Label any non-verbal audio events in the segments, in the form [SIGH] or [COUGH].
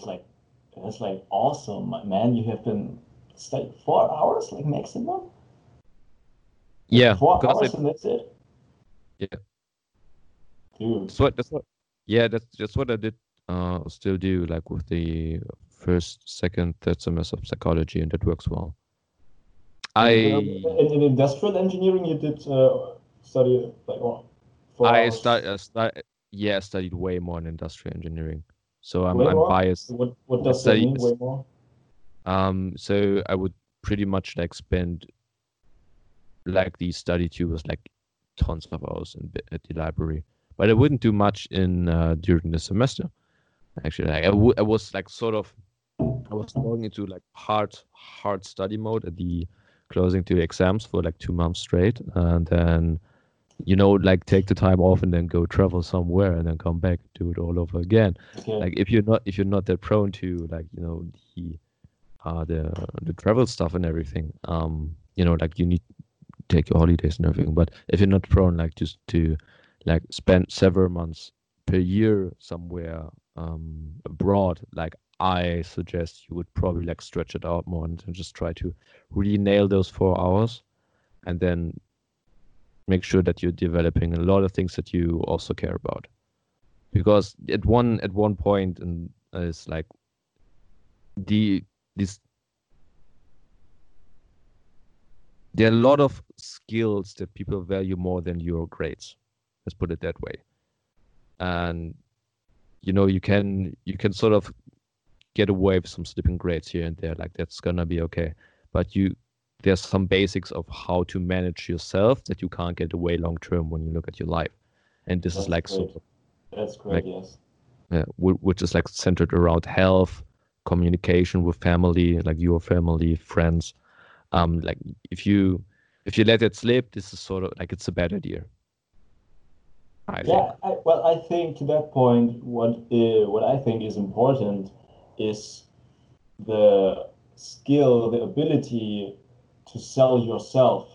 it's like it's like awesome, man. You have been studying four hours, like maximum. Yeah, Four hours it- and that's it. Yeah. Dude. That's what that's what yeah, that's that's what I did uh still do like with the first, second, third semester of psychology and that works well. I in, in industrial engineering, you did uh, study like what? I start I stu- yeah, I studied way more in industrial engineering. So I'm I'm biased. What what does that mean? Way more. Um so I would pretty much like spend like the study tours like tons of hours in, at the library. But I wouldn't do much in uh, during the semester. Actually, like I, w- I was like sort of I was going into like hard hard study mode at the closing to exams for like two months straight, and then you know like take the time off and then go travel somewhere and then come back do it all over again. Okay. Like if you're not if you're not that prone to like you know the uh the the travel stuff and everything, um you know like you need to take your holidays and everything. But if you're not prone like just to like spend several months per year somewhere um abroad, like I suggest you would probably like stretch it out more and just try to really nail those four hours and then make sure that you're developing a lot of things that you also care about. Because at one at one point and uh, it's like the this there are a lot of skills that people value more than your grades. Let's put it that way. And you know you can you can sort of get away with some slipping grades here and there like that's gonna be okay. But you there's some basics of how to manage yourself that you can't get away long term when you look at your life and this is like great. sort of That's great. like- yes. yeah, which is like centered around health, communication with family, like your family, friends. Um, like if you if you let it slip, this is sort of like it's a bad idea. I. Yeah, I, well, I think to that point, what uh, what I think is important is the skill, the ability to sell yourself.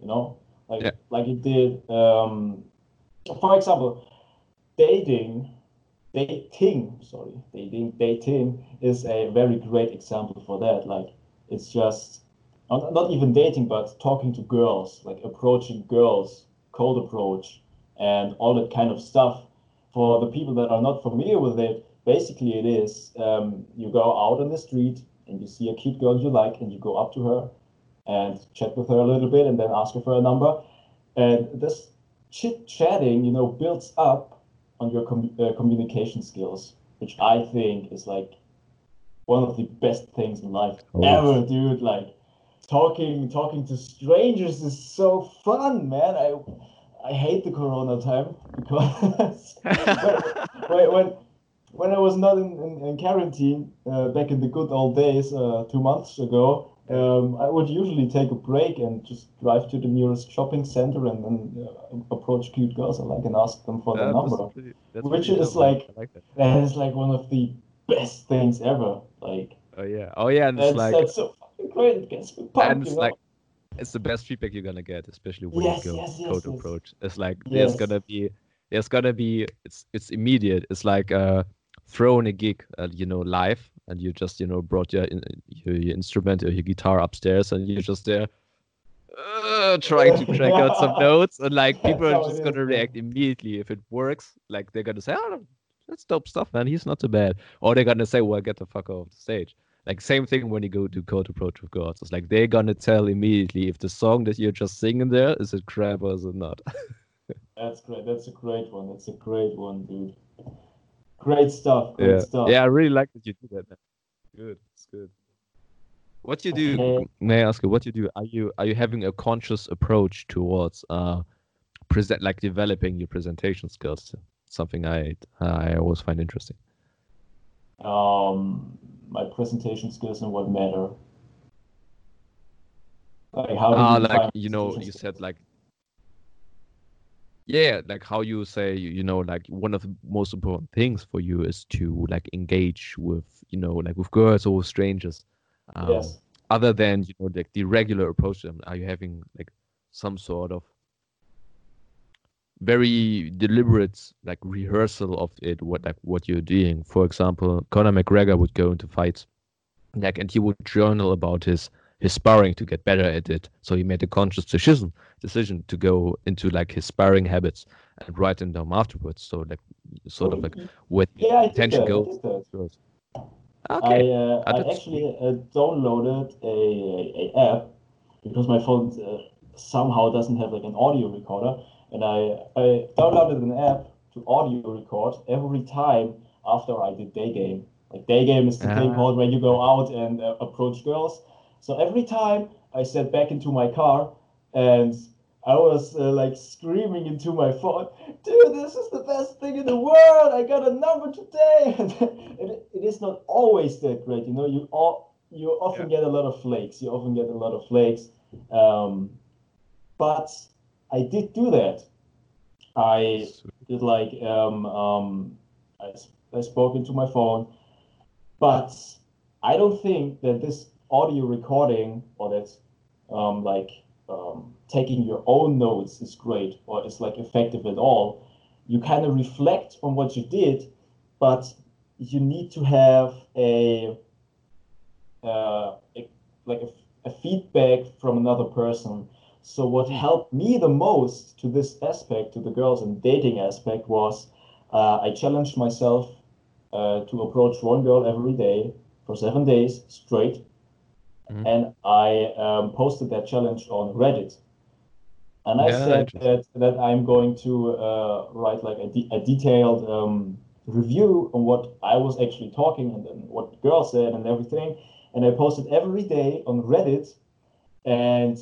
You know, like Yeah. like it did. Um, for example, dating, dating. Sorry, dating, dating is a very great example for that. Like it's just not, not even dating, but talking to girls, like approaching girls, cold approach and all that kind of stuff. For the people that are not familiar with it, basically it is um, you go out on the street and you see a cute girl you like, and you go up to her and chat with her a little bit, and then ask her for a number. And this chit chatting, you know, builds up on your com- uh, communication skills, which I think is like one of the best things in life Oh. ever, dude. Like talking talking to strangers is so fun, man. I I hate the Corona time because [LAUGHS] when, when when I was not in, in, in quarantine uh, back in the good old days uh, two months ago, um, I would usually take a break and just drive to the nearest shopping center and then uh, approach cute girls I like and ask them for their number. pretty- Which is like- like that. That is like one of the best things ever. Like Oh yeah, oh yeah, and that's, it's like that's so fucking great. It gets me pumped, and you know? like it's the best feedback you're gonna get, especially when Yes, you go yes, yes, cold yes. approach. It's like there's gonna be there's gonna be it's it's immediate. It's like uh throwing a gig, uh, you know, live, and you just you know brought your your, your instrument or your guitar upstairs, and you're just there. Uh, trying to crank out some [LAUGHS] notes and like people are just gonna react immediately if it works like they're gonna say oh that's dope stuff man he's not too bad or they're gonna say well get the fuck off the stage like same thing when you go to cold approach with gods It's like they're gonna tell immediately if the song that you're just singing there is it crap or is it not. [LAUGHS] That's great. That's a great one. That's a great one, dude. Great stuff. Great yeah, stuff. yeah, I really like that you do that. Man. Good, it's good. What you do? Okay. May I ask you what you do? Are you are you having a conscious approach towards uh present like developing your presentation skills? Something I I always find interesting. Um, my presentation skills and what matter. Like how Ah, you like you know, you skills? said like yeah, like how you say you know like one of the most important things for you is to like engage with you know like with girls or with strangers. Um, yes. Other than you know like the regular approach to them, are you having like some sort of very deliberate like rehearsal of it what like what you're doing for example conor mcgregor would go into fights like and he would journal about his his sparring to get better at it. So he made a conscious decision decision to go into like his sparring habits and write them down afterwards. So like sort of like with yeah, attention goes okay I, uh, I actually uh, downloaded a, a, app because my phone uh, somehow doesn't have like an audio recorder. And I, I downloaded an app to audio record every time after I did day game. Like day game is the thing called where you go out and uh, approach girls. So every time I sat back into my car and I was uh, like screaming into my phone, dude, this is the best thing in the world. I got a number today. [LAUGHS] it, it is not always that great, you know. You all you often yeah. get a lot of flakes. You often get a lot of flakes. Um, but I did do that. I did like um, um, I, I spoke into my phone, but I don't think that this audio recording or that um, like um, taking your own notes is great or is like effective at all. You kind of reflect on what you did, but you need to have a, uh, a like a, a feedback from another person so what helped me the most to this aspect, to the girls and dating aspect, was uh, I challenged myself uh, to approach one girl every day for seven days straight, mm-hmm. and I um, posted that challenge on Reddit. And I yeah, said that, that I'm going to uh, write like a, de- a detailed um, review on what I was actually talking and, then what the girl said and everything. And I posted every day on Reddit, and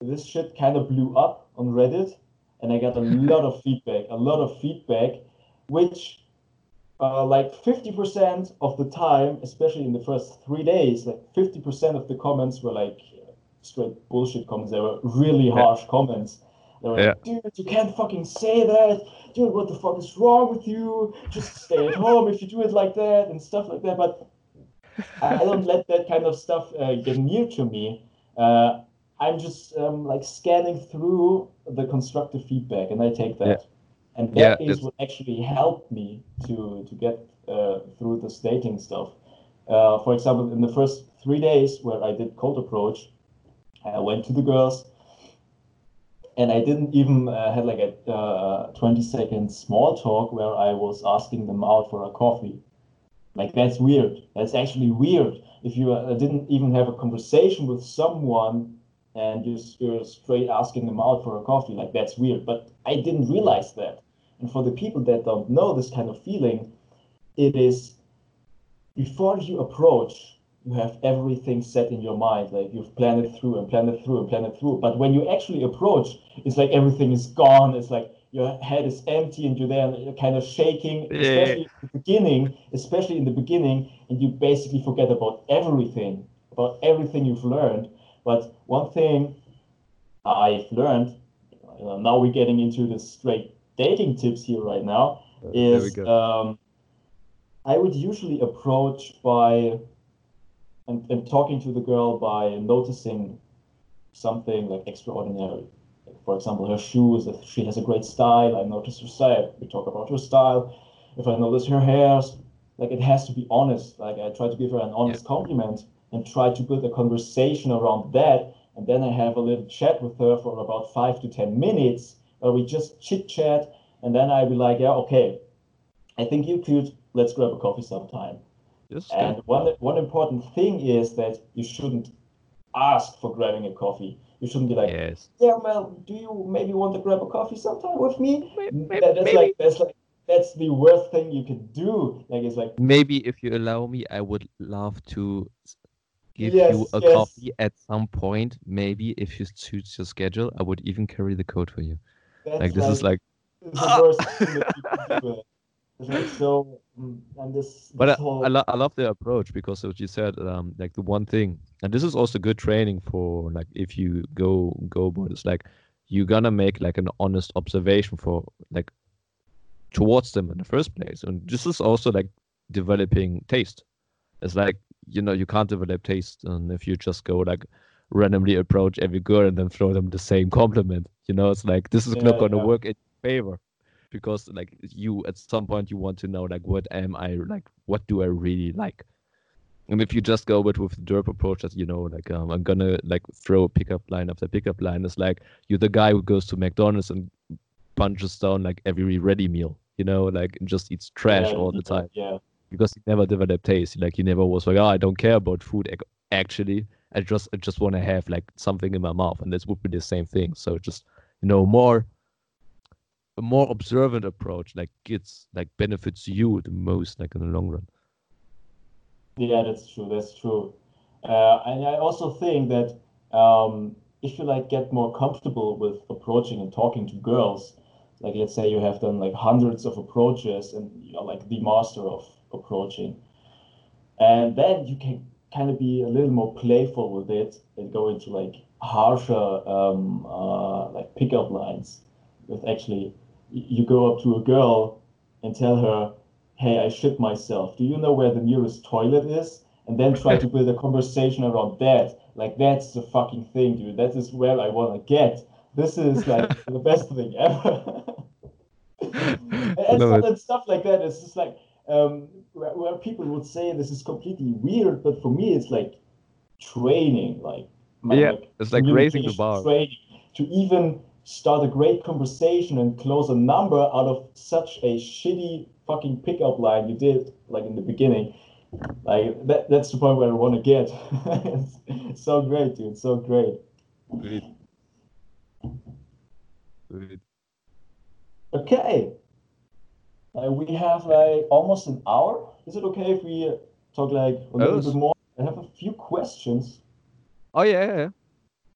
this shit kind of blew up on Reddit, and I got a [LAUGHS] lot of feedback, a lot of feedback, which uh, like 50% of the time, especially in the first three days, like 50% of the comments were like straight bullshit comments. They were really harsh yeah. comments. They were yeah. like, dude, you can't fucking say that. Dude, what the fuck is wrong with you? Just stay at home if you do it like that and stuff like that. But I don't let that kind of stuff uh, get near to me. Uh, I'm just um, like scanning through the constructive feedback, and I take that. Yeah. And that yeah, is what actually helped me to to get uh, through this dating stuff. Uh, for example, in the first three days where I did cold approach, I went to the girls, and I didn't even uh, had like a uh, 20 second small talk where I was asking them out for a coffee. Like that's weird. That's actually weird. If you uh, didn't even have a conversation with someone and just you're straight asking them out for a coffee. Like that's weird. But I didn't realize that. And for the people that don't know this kind of feeling, it is before you approach, you have everything set in your mind. Like you've planned it through and planned it through and planned it through. But when you actually approach, it's like everything is gone. It's like your head is empty and you're there and you're kind of shaking, yeah. especially in the beginning, especially in the beginning, and you basically forget about everything, about everything you've learned but one thing I've learned, now we're getting into the straight dating tips here right now, uh, is um, I would usually approach by and, and talking to the girl by noticing something like extraordinary. for example, her shoes, if she has a great style, I notice her style. We talk about her style. If I notice her hairs, like it has to be honest. Like I try to give her an honest yeah. compliment and try to build a conversation around that. And then I have a little chat with her for about five to 10 minutes where we just chit chat. And then I'd be like, yeah, okay, I think you could, let's grab a coffee sometime. Yes, and one, one important thing is that you shouldn't ask for grabbing a coffee. You shouldn't be like, yes. yeah, well, do you maybe want to grab a coffee sometime with me? Maybe, that, that's maybe. like that's like that's the worst thing you could do. Like it's like maybe if you allow me, I would love to give yes, you a yes. coffee at some point. Maybe if you suits your schedule, I would even carry the code for you. That's like this like, is like. So mm, and this, but I, whole... I, lo- I love the approach because what you said um like the one thing and this is also good training for like if you go go but it's like you're gonna make like an honest observation for like towards them in the first place. And this is also like developing taste. It's like you know you can't develop taste and if you just go like randomly approach every girl and then throw them the same [LAUGHS] compliment you know? It's like this is yeah, not going to yeah. work it favor because like you at some point you want to know like what am I like what do I really like? And if you just go with with the derp approach that you know like um, I'm gonna like throw a pickup line after pickup line it's like you're the guy who goes to McDonald's and punches down like every ready meal you know like and just eats trash Yeah, all the time. Yeah. because he never developed taste like he never was like oh I don't care about food actually I just I just want to have like something in my mouth and this would be the same thing. So just you know more a more observant approach like gets like benefits you the most like in the long run Yeah, that's true. That's true. Uh, and I also think that um, if you like get more comfortable with approaching and talking to girls, like let's say you have done like hundreds of approaches and you're like the master of approaching, and then you can kind of be a little more playful with it and go into like harsher um, uh, like pickup lines. With actually, you go up to a girl and tell her, hey, I shit myself. Do you know where the nearest toilet is? And then try to [LAUGHS] build a conversation around that. Like, that's the fucking thing, dude. That is where I want to get. This is like [LAUGHS] the best thing ever. [LAUGHS] and, stuff, and stuff like that. It's just like, um, where, where people would say this is completely weird, but for me, it's like training. Like, my, Yeah, it's like raising the bar. Training to even start a great conversation and close a number out of such a shitty fucking pickup line you did like in the beginning. Like that that's the point where I want to get. [LAUGHS] it's, so great, dude. So great. Okay. Uh, we have like almost an hour. Is it okay if we talk like a little bit more? I have a few questions. oh yeah yeah yeah,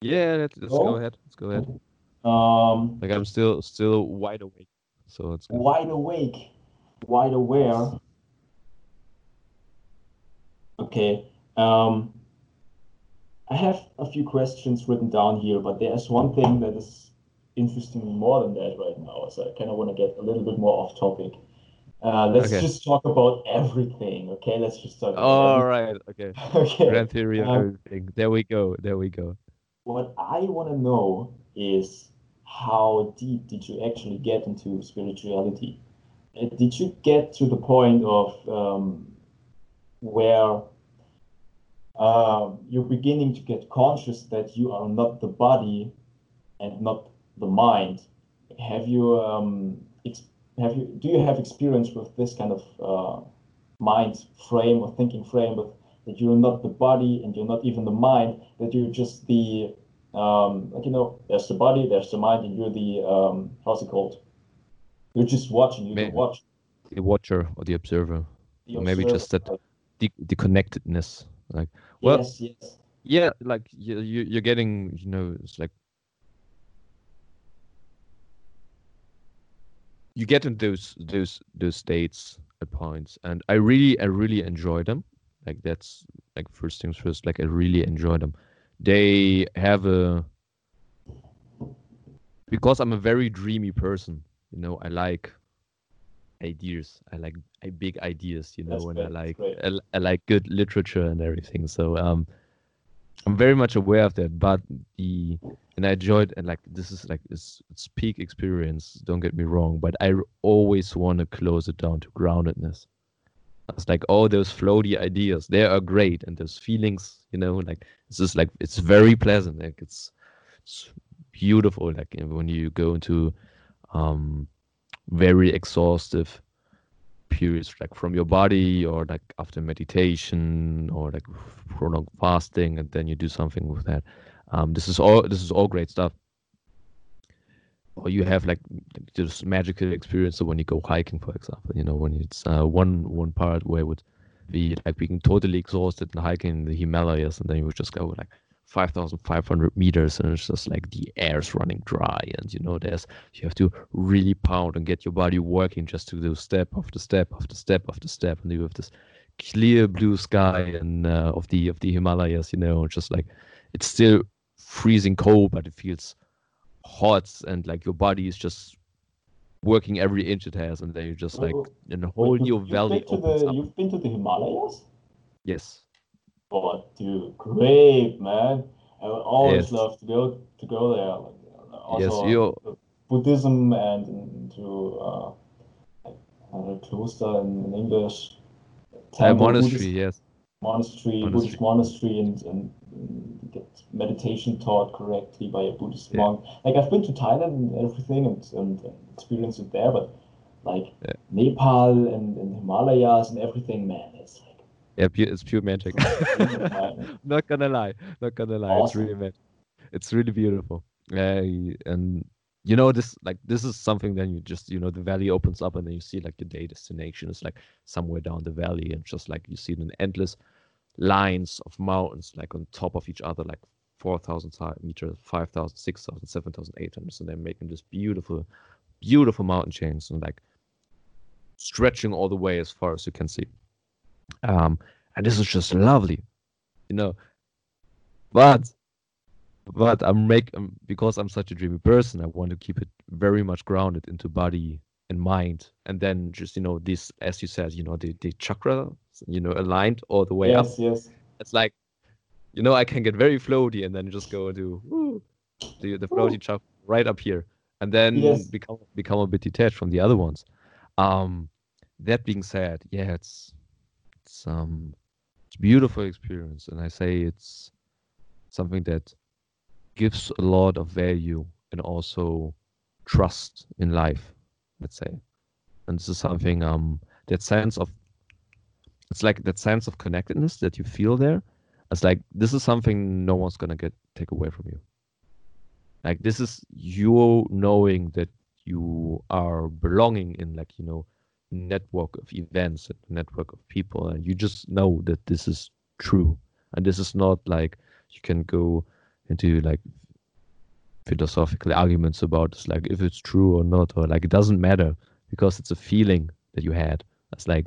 yeah let's, let's Go. go ahead let's go ahead Um, like i'm still still wide awake so it's good. wide awake, wide aware. Okay. Um, I have a few questions written down here, but there's one thing that is interesting more than that right now. So I kind of want to get a little bit more off topic. Uh, let's Okay. just talk about everything. Okay, let's just talk about all right okay. [LAUGHS] Okay. grand theory of Um, everything there we go there we go What I want to know is how deep did you actually get into spirituality? Uh, Did you get to the point of um, where um, you're beginning to get conscious that you are not the body and not the mind? Have you um, have you do you have experience with this kind of uh, mind frame or thinking frame that you're not the body and you're not even the mind, that you're just the um, like you know, there's the body, there's the mind, and you're the um, how's it called? You're just watching. The watch. the watcher or the observer the or maybe observer. just that the, the connectedness like well- yes, yes. yeah like you, you you're getting you know it's like you get in those those those states at points and i really i really enjoy them like that's like first things first like i really enjoy them they have a because i'm a very dreamy person you know i like ideas. I like big ideas you know That's and great, i like. I, I like good literature and everything. So um i'm very much aware of that but the and i enjoyed and like this is like it's, it's peak experience don't get me wrong but I always want to close it down to groundedness it's like all those floaty ideas they are great. And those feelings you know like it's just like it's very pleasant. Like it's it's beautiful. Like when you go into um very exhaustive periods like from your body or like after meditation or like prolonged fasting and then you do something with that. Um this is all this is all great stuff or you have like just magical experience when you go hiking for example you know when it's uh, one one part where it would be like being totally exhausted and hiking in the himalayas and then you would just go like 5500 meters and it's just like the air's running dry and you know there's you have to really pound and get your body working just to do step after step after step after step and you have this clear blue sky and uh, of the of the himalayas you know just like it's still freezing cold but it feels hot and like your body is just working every inch it has and then you're just like in a whole new you've valley been opens the, up. You've been to the Himalayas? yes Oh, dude, great, man. I would always Yes. love to go to go there. Like, uh, Yes, also, you- Buddhism and to uh, a cloister in, in English. Temple, monastery, Buddhist, yes. Monastery, monastery, Buddhist monastery, and, and meditation taught correctly by a Buddhist yeah. monk. Like I've been to Thailand and everything and, and, and experienced it there, but like yeah. Nepal and, and Himalayas and everything, man, it's like yeah, it's pure magic. [LAUGHS] [LAUGHS] not gonna lie, not gonna lie, awesome. it's really magic. It's really beautiful. Uh, and you know this like this is something then you just you know the valley opens up and then you see like your day destination is like somewhere down the valley and just like you see an endless lines of mountains like on top of each other like 4000 meters 5000 6000 7000 800 so they're making this beautiful beautiful mountain chains and like stretching all the way as far as you can see um and this is just lovely you know but but I'm make um, because I'm such a dreamy person. I want to keep it very much grounded into body and mind, and then just you know this, as you said, you know the the chakra, you know, aligned all the way yes, up. Yes, yes. It's like, you know, I can get very floaty and then just go to woo, the the floaty chakra right up here, and then yes. become become a bit detached from the other ones. Um, that being said, yeah, it's it's um it's beautiful experience, and I say it's something that gives a lot of value and also trust in life, let's say. And this is something um that sense of it's like that sense of connectedness that you feel there. It's like this is something no one's gonna get take away from you. Like this is you knowing that you are belonging in like, you know, network of events and network of people and you just know that this is true. And this is not like you can go into like philosophical arguments about it's like if it's true or not or like it doesn't matter because it's a feeling that you had it's like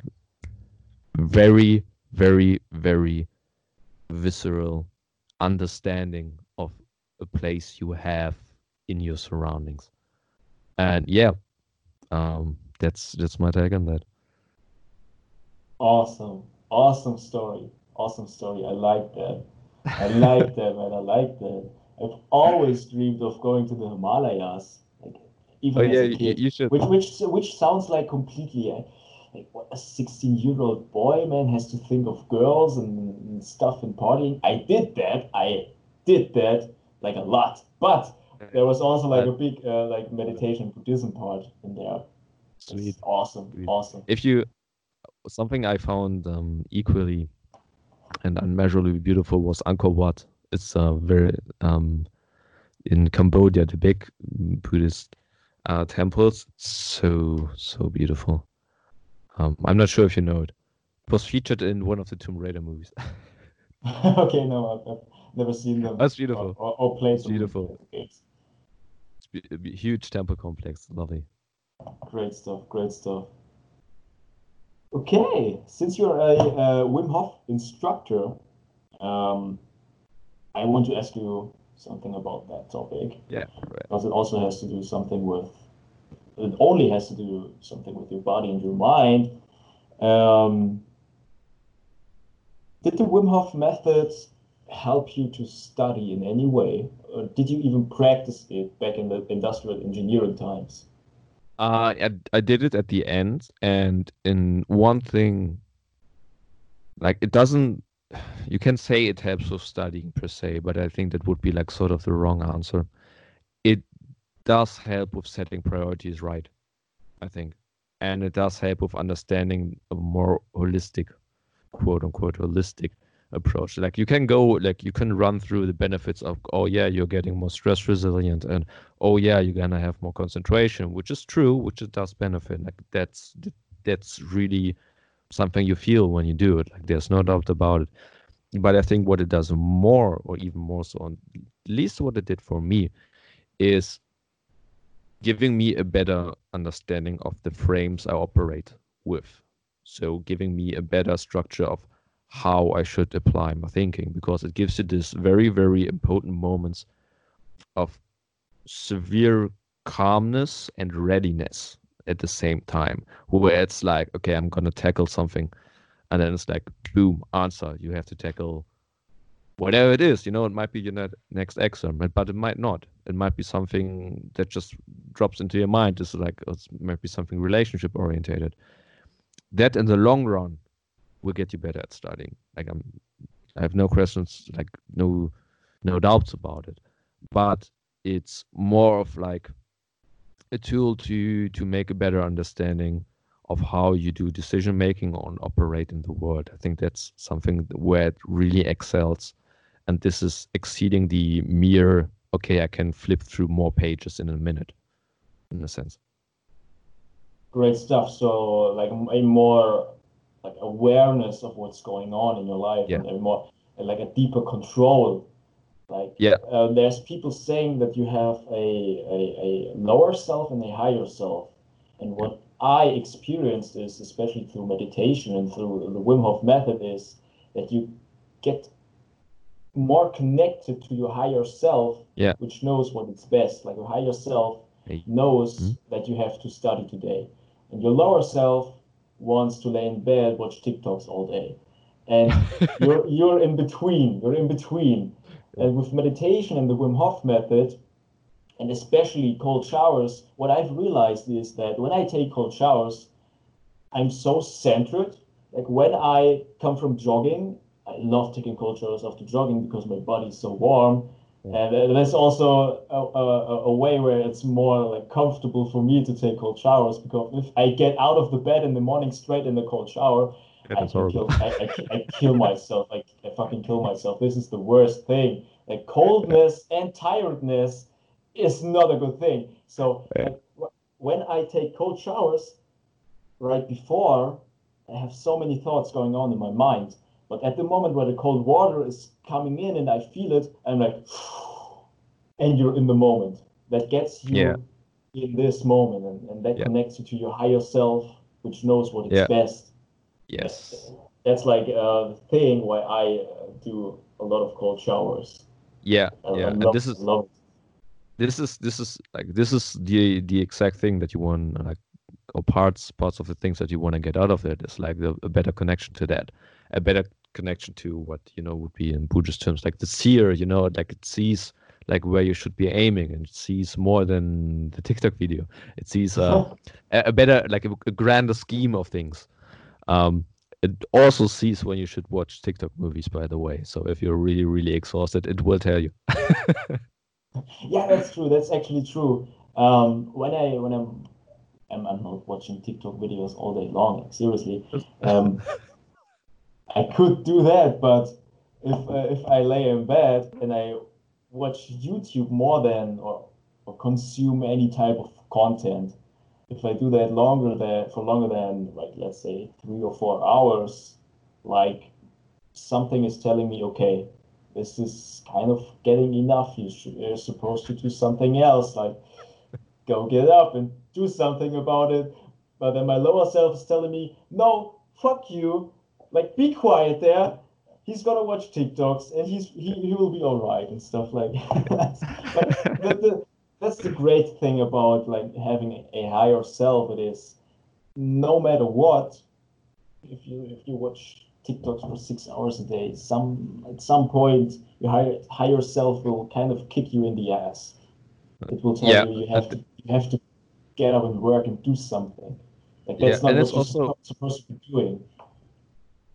very very very visceral understanding of a place you have in your surroundings and yeah um that's that's my take on that awesome awesome story awesome story i like that I like that, man. I like that. I've always dreamed of going to the Himalayas, like even oh, as yeah, a kid, you should. Which which which sounds like completely uh, like what a sixteen-year-old boy man has to think of girls and, and stuff and partying. I did that. I did that like a lot, but there was also like a big uh, like meditation Buddhism part in there. Sweet, awesome, Sweet. awesome. If you something I found um, equally and unmeasurably beautiful was Angkor Wat. It's a very um, in Cambodia, the big Buddhist uh, temples. So so beautiful. Um, I'm not sure if you know it. It was featured in one of the Tomb Raider movies. [LAUGHS] okay, no, I've, never seen them. That's beautiful. Or, or, played it's beautiful. Games. Huge temple complex. Lovely. Great stuff. Great stuff. Okay, since you're a, a Wim Hof instructor, um, I want to ask you something about that topic. Yeah. Right. Because it also has to do something with, it only has to do something with your body and your mind. Um, did the Wim Hof methods help you to study in any way? Or did you even practice it back in the industrial engineering times? Uh, I, I did it at the end, and in one thing, like it doesn't. You can say it helps with studying per se, but I think that would be like sort of the wrong answer. Does help with setting priorities right, I think, and it does help with understanding a more holistic, quote unquote, holistic approach. Like you can go, like you can run through the benefits of, oh yeah, you're getting more stress resilient, and oh yeah, you're gonna have more concentration, which is true, which it does benefit. Like that's that's really something you feel when you do it. Like there's no doubt about it. But I think what it does more, or even more so, at least what it did for me, is giving me a better understanding of the frames I operate with. So giving me a better structure of how I should apply my thinking because it gives you this very, very important moments of severe calmness and readiness at the same time, where it's like, okay, I'm gonna tackle something, and then it's like, boom, answer. You have to tackle whatever it is, you know, it might be your ne- next exam, but it might not. It might be something that just drops into your mind. It's like oh, it might be something relationship orientated. That in the long run will get you better at studying. Like I'm, I have no questions, like no, no doubts about it. But it's more of like a tool to to make a better understanding of how you do decision making and operate in the world. I think that's something where it really excels and this is exceeding the mere okay i can flip through more pages in a minute in a sense. Great stuff. So like a more like awareness of what's going on in your life yeah. and a more like a deeper control. Like yeah. uh, there's people saying that you have a, a, a lower self and a higher self. And what i experienced is especially through meditation and through the wim hof method is that you get more connected to your higher self, yeah. which knows what is best. Like your higher self knows mm-hmm. that you have to study today, and your lower self wants to lay in bed, watch TikToks all day, and [LAUGHS] you're you're in between. You're in between, and with meditation and the Wim Hof method, and especially cold showers, what I've realized is that when I take cold showers, I'm so centered. Like when I come from jogging I love taking cold showers after jogging because my body is so warm. And uh, that's also a, a, a, way where it's more like comfortable for me to take cold showers because if I get out of the bed in the morning straight in the cold shower, I, kill, I, I, I, kill myself. I, I fucking kill myself. This is the worst thing. Like coldness and tiredness is not a good thing. So like, when I take cold showers right before, I have so many thoughts going on in my mind but at the moment where the cold water is coming in and I feel it, I'm like, [SIGHS] and you're in the moment. That gets you yeah. in this moment, and, and that yeah. connects you to your higher self, which knows what is yeah. best. Yes. That's, that's like a thing why I uh, do a lot of cold showers. Yeah, I, yeah, I love, and this is this is this is like this is the the exact thing that you want like or parts parts of the things that you want to get out of it is like the, a better connection to that. A better connection to what you know would be in Buddhist terms like the seer you know like it sees like where you should be aiming and it sees more than the TikTok video. It sees uh, a, a, better like a, a, grander scheme of things. Um, it also sees when you should watch TikTok movies by the way. So if you're really really exhausted it will tell you. [LAUGHS] Yeah that's true. That's actually true. Um, when I when I'm I'm, I'm not watching TikTok videos all day long. Like, seriously, um, [LAUGHS] I could do that, but if uh, if I lay in bed and I watch YouTube more than or, or consume any type of content, if I do that longer than for longer than like let's say three or four hours, like something is telling me, okay, this is kind of getting enough. You should, you're supposed to do something else, like go get up and do something about it. But then my lower self is telling me, no, fuck you. Like, be quiet there. He's gonna watch TikToks and he's he, he will be all right and stuff like [LAUGHS] that. the, the, that's the great thing about like having a higher self. It is no matter what, if you if you watch TikToks for six hours a day, some at some point your higher higher self will kind of kick you in the ass. It will tell yeah, you you have to you have to get up and work and do something. Like that's yeah, not what you're also, supposed to be doing.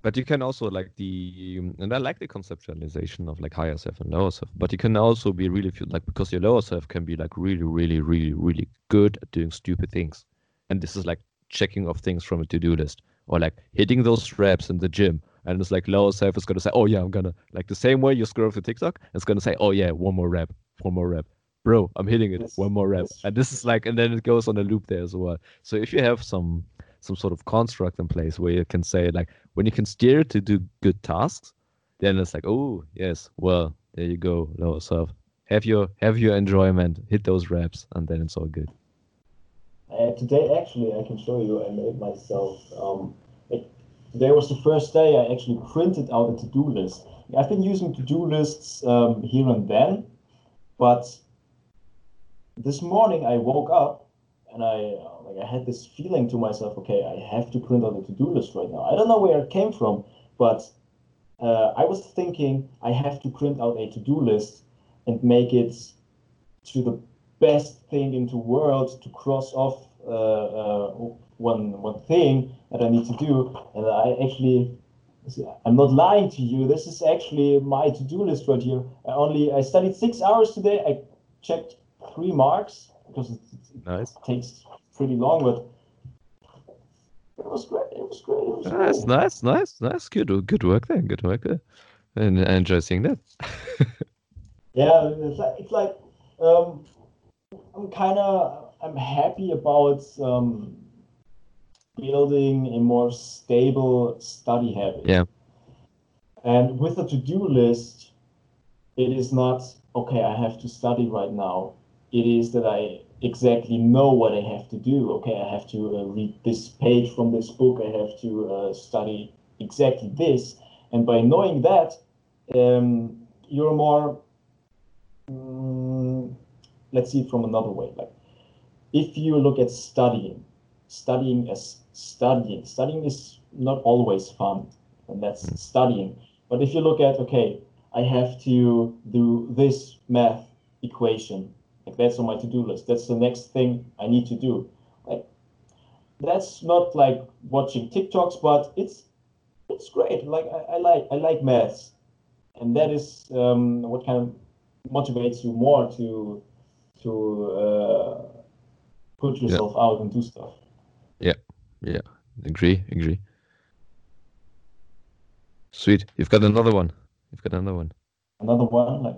But you can also like the and I like the conceptualization of like higher self and lower self. But you can also be really like because your lower self can be like really, really, really, really good at doing stupid things. And this is like checking off things from a to-do list or like hitting those reps in the gym and it's like lower self is gonna say, Oh yeah, I'm gonna like the same way you scroll through TikTok, it's gonna say, Oh yeah, one more rep, one more rep bro, I'm hitting it. Yes, one more rep. And this is like, and then it goes on a loop there as well. So if you have some some sort of construct in place where you can say like when you can steer to do good tasks, then it's like, oh yes, well there you go, lower self. Have your have your enjoyment, hit those reps, and then it's all good. Uh, today, actually, I can show you. I made myself. Um, it, today was the first day I actually printed out a to-do list. I've been using to-do lists um, here and then, but this morning I woke up and I uh, like I had this feeling to myself, okay, I have to print out a to-do list right now. I don't know where it came from, but uh, I was thinking I have to print out a to-do list and make it to the best thing in the world to cross off uh, uh, one one thing that I need to do, and I actually. I'm not lying to you. This is actually my to-do list right here. I only I studied six hours today. I checked three marks because it, it Nice. takes pretty long, but it was great. It was great. It was Nice, great. nice, nice, nice. Good, good work there. Good work there. And I enjoy seeing that. [LAUGHS] Yeah, it's like, it's like um, I'm kind of I'm happy about um, building a more stable study habit. Yeah. And with a to-do list, it is not okay. I have to study right now. It is that I exactly know what I have to do. Okay, I have to uh, read this page from this book. I have to uh, study exactly this. And by knowing that, um, you're more Mm, let's see it from another way. Like, if you look at studying, studying as studying, studying is not always fun, and that's studying. But if you look at, okay, I have to do this math equation, like that's on my to-do list. That's the next thing I need to do. Like, that's not like watching TikToks, but it's it's great. Like I, I like I like maths, and that is um, what kind of motivates you more to to uh, put yourself out and do stuff. Yeah, yeah, agree, agree. Sweet. You've got another one. You've got another one. Another one, like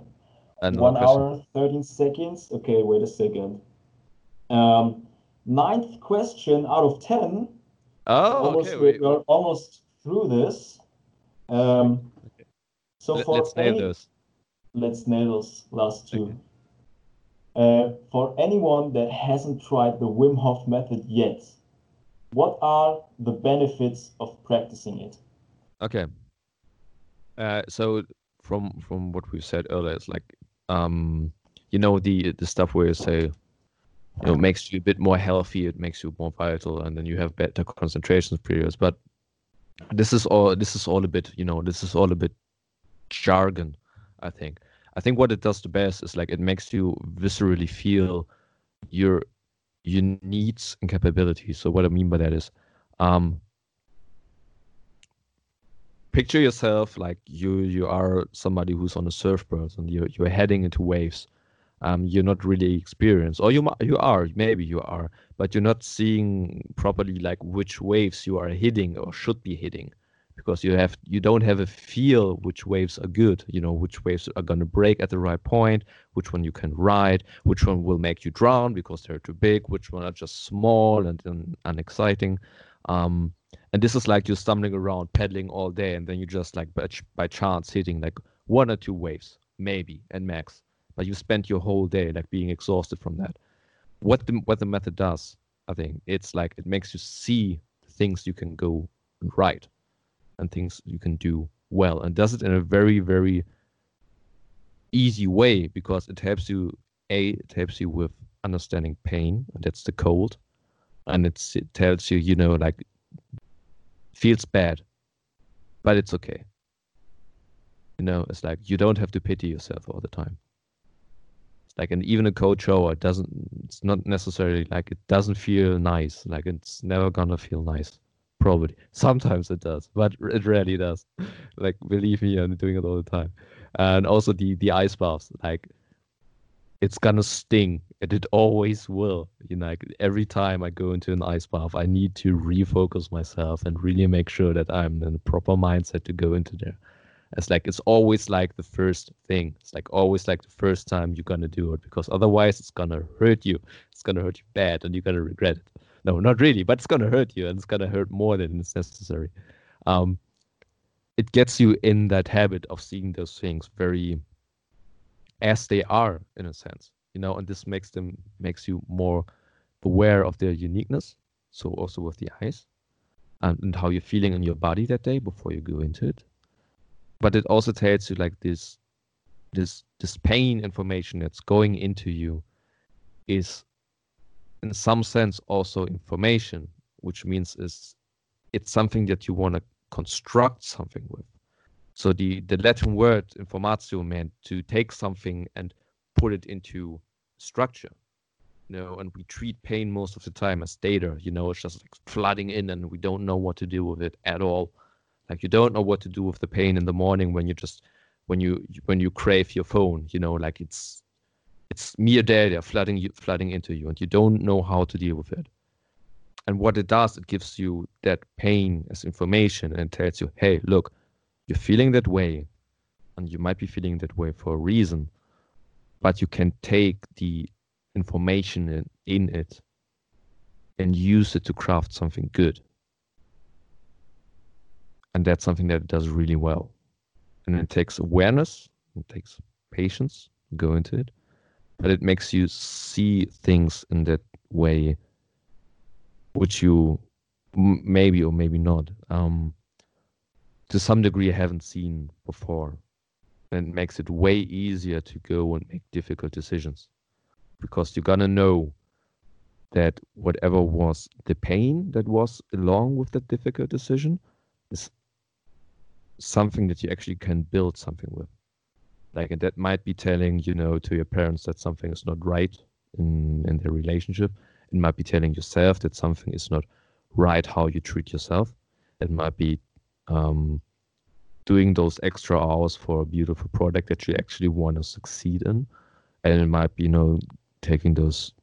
One hour, 13 seconds. Okay, wait a second. Um, ninth question out of 10. Oh, almost, okay. we're, wait, we're almost through this. Um, so let- for Let's nail those. let's nail those last two. Okay. Uh, for anyone that hasn't tried the Wim Hof method yet, what are the benefits of practicing it? Okay. Uh, so from from what we've said earlier, it's like um, you know, the the stuff where you say, you know, it makes you a bit more healthy, it makes you more vital, and then you have better concentration periods. But this is all this is all a bit, you know, this is all a bit jargon, I think. I think what it does the best is like it makes you viscerally feel your your needs and capabilities. So what I mean by that is um picture yourself like you you are somebody who's on a surfboard and you're you're heading into waves. Um, you're not really experienced, or you you are maybe you are, but you're not seeing properly like which waves you are hitting or should be hitting, because you have you don't have a feel which waves are good. You know which waves are gonna break at the right point, which one you can ride, which one will make you drown because they're too big, which one are just small and, and unexciting. Um, and this is like you're stumbling around paddling all day and then you just like by, by chance hitting like one or two waves maybe and max. But you spent your whole day like being exhausted from that. What the what the method does i think it's like it makes you see things you can go right and things you can do well and does it in a very very easy way because it helps you a it helps you with understanding pain and that's the cold and it's, it tells you you know like feels bad, but it's okay. You know, it's like you don't have to pity yourself all the time. It's like, and even a cold shower doesn't. It's not necessarily like it doesn't feel nice. Like it's never gonna feel nice. Probably sometimes it does, but it rarely does. [LAUGHS] like believe me, I'm doing it all the time. And also the the ice baths, like it's gonna sting and it always will. You know like every time i go into an ice bath i need to refocus myself and really make sure that i'm in a proper mindset to go into there. It's like it's always like the first thing. It's like always like the first time you're gonna do it because otherwise it's gonna hurt you. It's gonna hurt you bad and you're gonna regret it. No not really but it's gonna hurt you and it's gonna hurt more than it's necessary. Um it gets you in that habit of seeing those things very as they are in a sense you know and this makes them makes you more aware of their uniqueness. So also with the eyes and, and how you're feeling in your body that day before you go into it. But it also tells you like this this this pain information that's going into you is in some sense also information which means is it's something that you want to construct something with So the, the Latin word informatio meant to take something and put it into structure. You know, and we treat pain most of the time as data. You know, it's just like flooding in, and we don't know what to do with it at all. Like you don't know what to do with the pain in the morning when you just when you when you crave your phone. You know, like it's it's mere data flooding you flooding into you, and you don't know how to deal with it. And what it does, it gives you that pain as information and tells you, hey, look, you're feeling that way, and you might be feeling that way for a reason, but you can take the information in, in it and use it to craft something good. And that's something that it does really well. And it takes awareness, it takes patience, to go into it, but it makes you see things in that way, which you maybe or maybe not, um, to some degree, I haven't seen before. And it makes it way easier to go and make difficult decisions because you're gonna know that whatever was the pain that was along with that difficult decision is something that you actually can build something with. Like, and that might be telling, you know, to your parents that something is not right in in their relationship. It might be telling yourself that something is not right how you treat yourself. It might be um, doing those extra hours for a beautiful product that you actually want to succeed in, and it might be, you know, taking those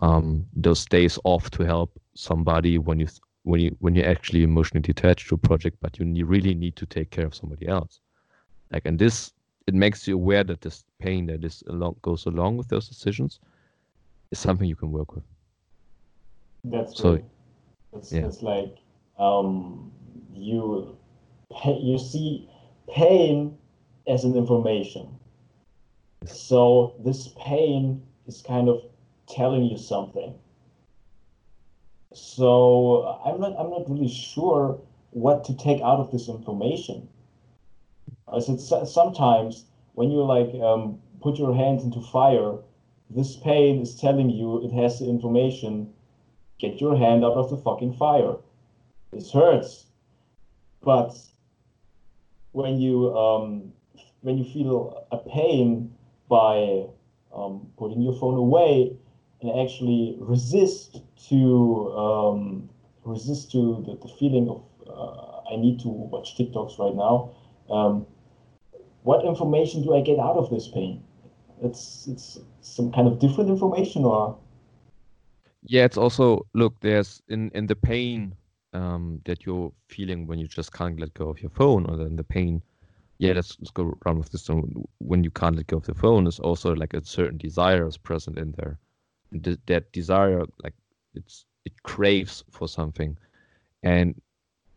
um, those days off to help somebody when you when you when you're actually emotionally detached to a project, but you really need to take care of somebody else. Like, and this it makes you aware that this pain that is along goes along with those decisions is something you can work with. That's so. Right. It's, yeah. it's like um, you [LAUGHS] you see pain as an information. So this pain is kind of telling you something. So I'm not I'm not really sure what to take out of this information. I said sometimes when you like um, put your hands into fire, this pain is telling you it has the information. Get your hand out of the fucking fire. This hurts, but when you um, when you feel a pain by um, putting your phone away and actually resist to um, resist to the, the feeling of uh, I need to watch TikToks right now. Um, what information do I get out of this pain? It's it's some kind of different information, or yeah, it's also look. There's in in the pain um, that you're feeling when you just can't let go of your phone, or then the pain. Yeah, let's, let's go around with this one. When you can't let go of the phone, is also like a certain desire is present in there. That desire, like it's it craves for something, and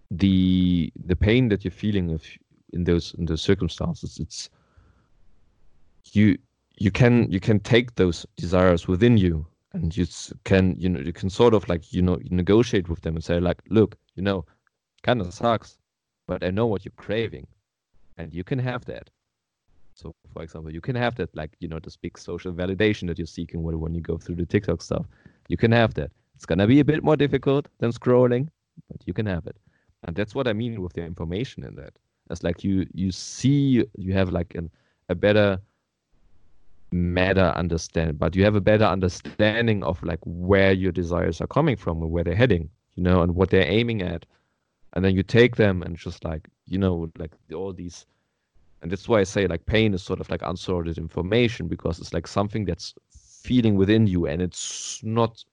the the pain that you're feeling if in those in those circumstances, it's you you can you can take those desires within you and you can you know you can sort of like you know negotiate with them and say like look you know kind of sucks but i know what you're craving and you can have that. So for example you can have that like you know this big social validation that you're seeking when you go through the tiktok stuff. You can have that. It's gonna be a bit more difficult than scrolling but you can have it. And that's what i mean with the information in that. It's like you you see you have like an, a better matter understand but you have a better understanding of like where your desires are coming from and where they're heading you know and what they're aiming at. And then you take them and just like you know like all these and that's why i say like pain is sort of like unsorted information because it's like something that's feeling within you and it's not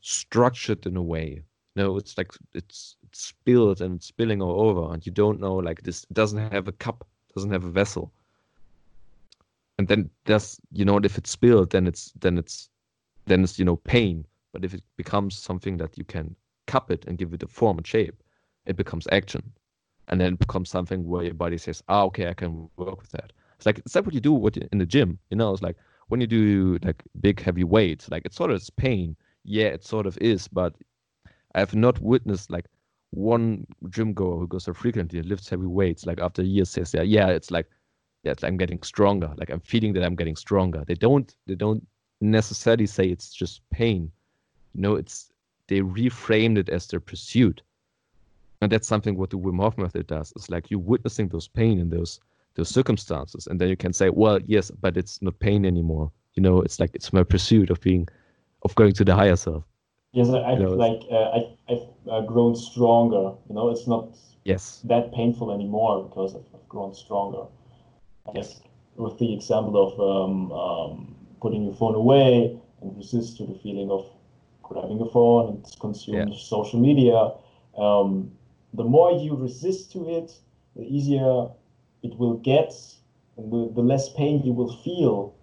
structured in a way. No it's like it's, it's spilled and it's spilling all over and you don't know like this doesn't have a cup doesn't have a vessel and then there's you know if it's spilled then it's then it's then it's you know pain. But if it becomes something that you can cup it and give it a form and shape it becomes action. And then it becomes something where your body says ah okay i can work with that. It's like it's like what you do what in the gym you know? It's like when you do like big heavy weights like it sort of is pain. Yeah it sort of is but i have not witnessed like one gym goer who goes so frequently and lifts heavy weights like after years says yeah yeah it's like yeah, I'm getting stronger. Like I'm feeling that I'm getting stronger. They don't they don't necessarily say it's just pain. No, it's they reframed it as their pursuit. and that's something what the Wim Hof method does. It's like you're witnessing those pain in those those circumstances, and then you can say, well, yes, but it's not pain anymore. You know, it's like it's my pursuit of being, of going to the higher self. Yes, I, I've You know, like uh, I've, I've uh, grown stronger. You know, it's not Yes. that painful anymore because I've, I've grown stronger. I guess with the example of um, um, putting your phone away and resist to the feeling of grabbing a phone and consume Yeah. social media. Um, the more you resist to it, the easier it will get, and the, the less pain you will feel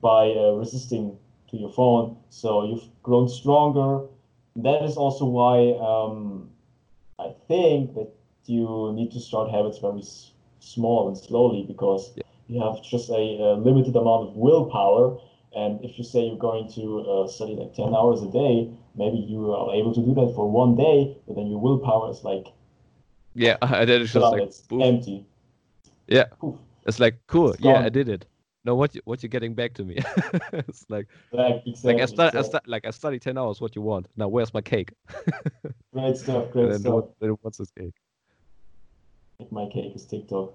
by uh, resisting to your phone. So you've grown stronger. That is also why um, I think that you need to start habits very small and slowly because Yeah. you have just a, a limited amount of willpower. And if you say you're going to uh, study like 10 hours a day, maybe you are able to do that for one day, but then your willpower is like, Yeah, [LAUGHS] and then it's just like, it's boom. empty. Yeah. Poof. it's like cool. It's Yeah, I did it. No, what you, what you getting back to me? [LAUGHS] it's like Like, exactly. like I study I stu- like I study ten hours. What you want? Now where's my cake? [LAUGHS] great stuff, And great then stuff. then what's this cake? My cake is TikTok.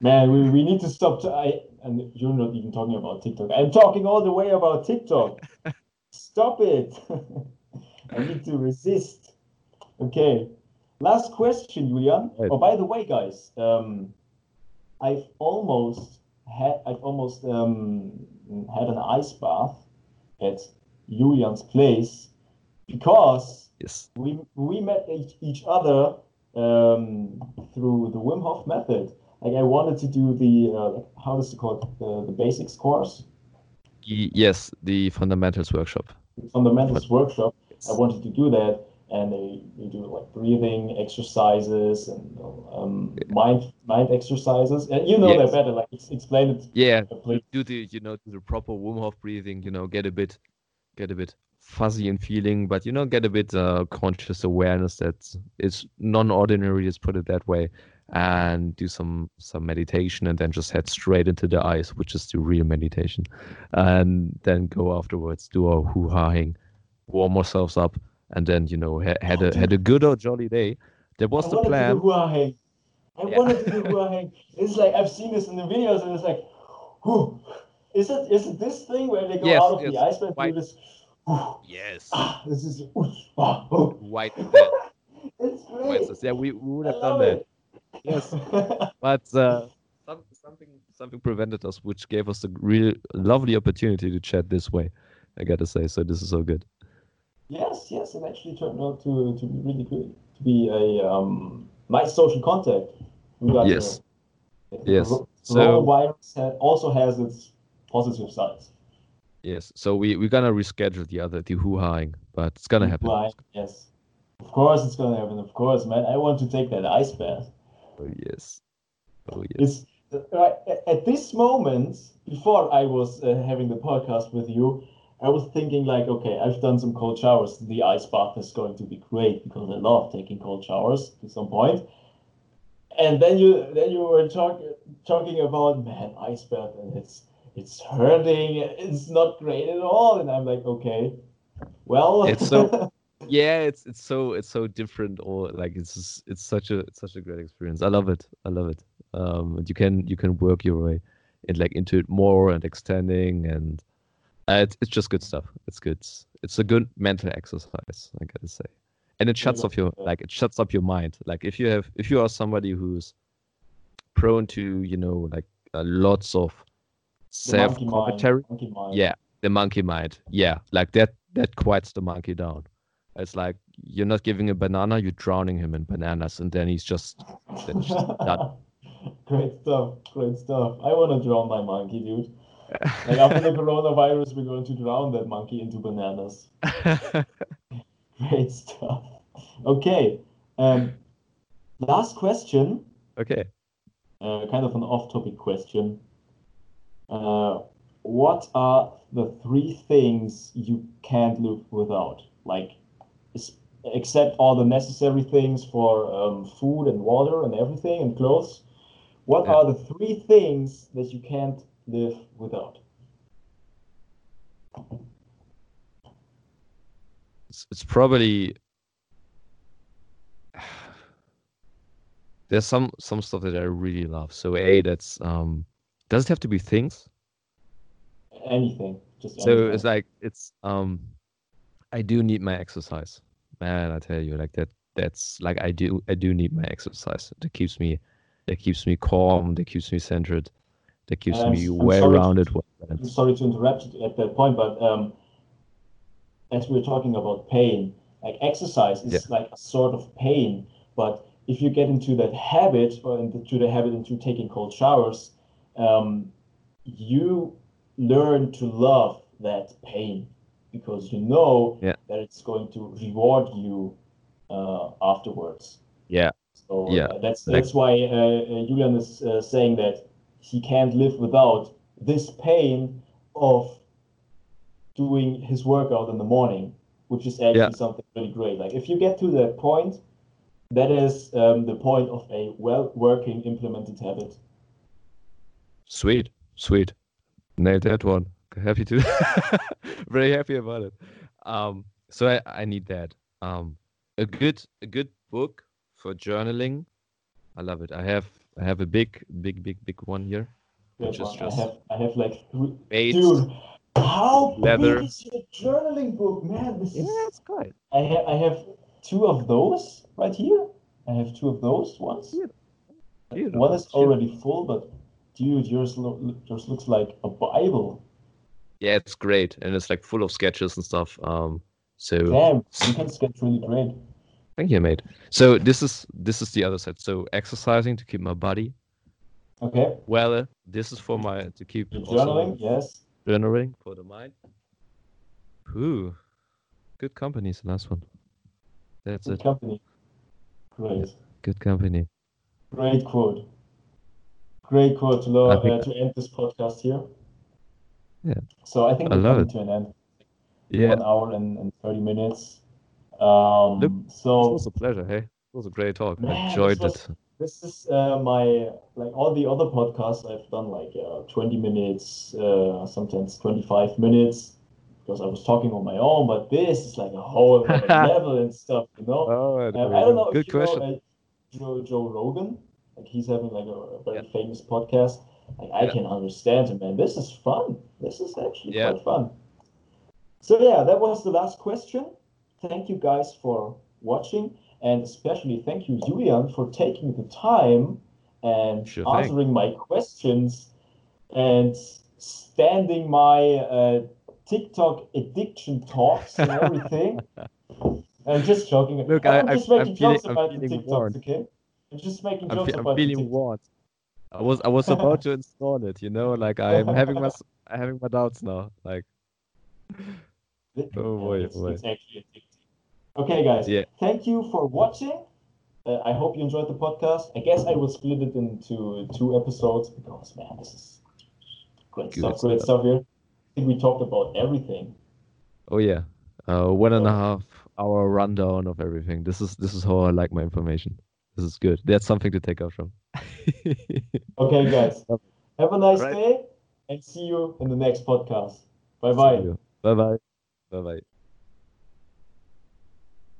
Man, we, we need to stop. To, I and you're not even talking about TikTok. I'm talking all the way about TikTok. [LAUGHS] Stop it. [LAUGHS] I need to resist. Okay. Last question, Julian. Right. Oh, by the way, guys, um, I've almost had I've almost um, had an ice bath at Julian's place because Yes. we we met each, each other um, through the Wim Hof method. Like I wanted to do the uh, how does it called the, the basics course, yes, the fundamentals workshop. the fundamentals workshop. I wanted to do that, and they, do like breathing exercises and um, mind mind exercises. And you know Yes. that better. Like explain it. Yeah, uh, please. do the you know do the proper Wim Hof breathing. You know, get a bit get a bit fuzzy in feeling, but you know, get a bit uh, conscious awareness that it's non-ordinary. Let's put it that way, and do some some meditation, and then just head straight into the ice, which is the real meditation, and then go afterwards, do our hoo-haing, warm ourselves up, and then you know ha- had a had a good or jolly day. That was I the wanted plan. to do hua hang. I Yeah. wanted to do hang. It's like I've seen this in the videos, and it's like, whew. is it is it this thing where they go Yes, out of the ice White- do this? Yes, ah, this is ah, oh. white death. [LAUGHS] It's great. Yes, yeah, we, we would have done that. it. Yes. [LAUGHS] but uh, some, something something prevented us, which gave us a real lovely opportunity to chat this way. I gotta say, so this is so good. yes, yes, it actually turned out to, to be really good. To be a um, nice social contact. Yes. the- Yes. So- ha- also has its positive sides. Yes, so we we're gonna reschedule the other the hoo-haing, but it's gonna happen. Yes. Of course it's gonna happen. Of course, man. I want to take that ice bath. Oh yes, oh yes. It's right at- at this moment before I was uh, having the podcast with you. I was thinking like, okay, I've done some cold showers. The ice bath is going to be great because I love taking cold showers to some point. And then you then you were talk, talking about man ice bath and it's it's hurting. It's not great at all. And I'm like, okay, well, It's so- [LAUGHS] yeah, it's it's so it's so different. Or like it's just, it's such a it's such a great experience. I love it. I love it. Um, and you can you can work your way in like into it more and extending and uh, it's it's just good stuff. It's good. It's a good mental exercise. I gotta say, and it shuts off your like it shuts up your mind. Like if you have if you are somebody who's prone to you know like uh, lots of self commentary monkey yeah the monkey mind yeah like that that quiets the monkey down it's like you're not giving a banana you're drowning him in bananas and then he's just then he's just done [LAUGHS] Great stuff. Great stuff. I want to drown my monkey, dude. [LAUGHS] Like after the coronavirus, we're going to drown that monkey into bananas. [LAUGHS] Great stuff. Okay. Um, last question, okay uh, kind of an off-topic question. Uh, what are the three things you can't live without? Like, except all the necessary things for um, food and water and everything and clothes. What Yeah. are the three things that you can't live without? it's, it's probably [SIGHS] there's some some stuff that I really love. So a that's um does it have to be things? Anything. Just So anything. it's like it's um I do need my exercise. Man, I tell you, like that that's like I do I do need my exercise. That keeps me that keeps me calm, that keeps me centered, that keeps I'm me s- I'm well sorry to- rounded. well I'm sorry to interrupt you at that point, but um, as we were talking about pain, like exercise is Yeah. like a sort of pain, but if you get into that habit or into the habit into taking cold showers, um, you learn to love that pain because you know Yeah. that it's going to reward you uh, afterwards. Yeah. So Yeah, uh, that's that's why uh, uh, Julian is uh, saying that he can't live without this pain of doing his workout in the morning, which is actually Yeah. something really great. Like if you get to that point, that is um, the point of a well working implemented habit. Sweet, sweet. Nailed that one. Happy to [LAUGHS] very happy about it. Um so I, I need that. Um a good a good book for journaling. I love it. I have I have a big big big big one here. Which is just I have I have like three, Eight. dude. How leather. big is your journaling book, man? This is Yeah, it's good. I have I have two of those right here. I have two of those ones. Yeah. One is already full, but dude, yours lo- yours looks like a Bible. Yeah, it's great. And it's like full of sketches and stuff. Um so Damn, you can sketch really great. thank you, mate. So this is this is the other side. So exercising to keep my body Okay, well. uh, This is for my to keep also journaling, yes. journaling for the mind. Ooh, good company is the last one. That's Good it. company. Great, Good company. great quote. Great quote to, lo- I think- uh, to end this podcast here. Yeah. So I think I we're love coming it. to an end. Yeah, One hour and, and 30 minutes. Um, Look, It so was a pleasure. Hey, it was a great talk. Man, I this enjoyed was- it. this is uh, my like all the other podcasts I've done like uh, 20 minutes, uh, sometimes 25 minutes because I was talking on my own. But this is like a whole [LAUGHS] other level and stuff, you know. Oh, Um, I don't know good if you question. know Joe, Joe Rogan. Like he's having like a, a very Yeah. famous podcast. Like I Yeah. can understand him, man. This is fun. This is actually Yeah. quite fun. So yeah, that was the last question. Thank you guys for watching, and especially thank you, Julian, for taking the time and Sure thing. answering my questions and standing my uh, TikTok addiction talks and everything. [LAUGHS] I'm just joking. Look, I- I'm just I'm- making I'm feeling- jokes I'm about the feeling TikToks, warned. okay? I'm just making I'm, jokes I'm feeling TikToks. warned. I was I was about to install it. You know, like I'm having my [LAUGHS] I'm having my doubts now. Like, [LAUGHS] Oh, boy, it's, boy. it's actually addicting. Okay, guys. Yeah. Thank you for watching. Uh, I hope you enjoyed the podcast. I guess I will split it into two episodes because man, this is great Good stuff. Great stuff. here. I think we talked about everything. oh yeah, uh, one and a Oh. half hour rundown of everything. This is this is how I like my information. This is good. That's something to take out from. [LAUGHS] Okay, guys. Have a nice Right. day and see you in the next podcast. Bye bye. Bye bye. Bye bye.